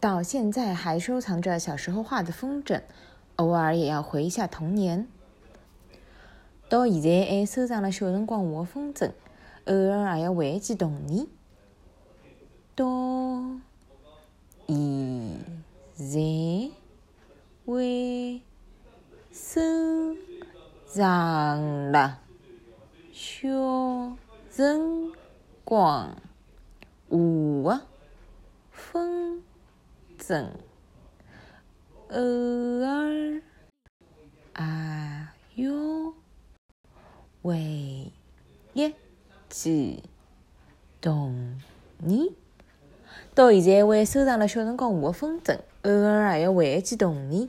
到现在还收藏着小时候画的风筝，偶尔也要回一下童年。到现在还收藏了小辰光画的风筝，偶尔也要回忆起童年。到现在还收藏了小辰光画的风筝，偶尔也要回忆起童年。到现在还收藏了小辰光画的风筝，偶尔还要回忆起童年。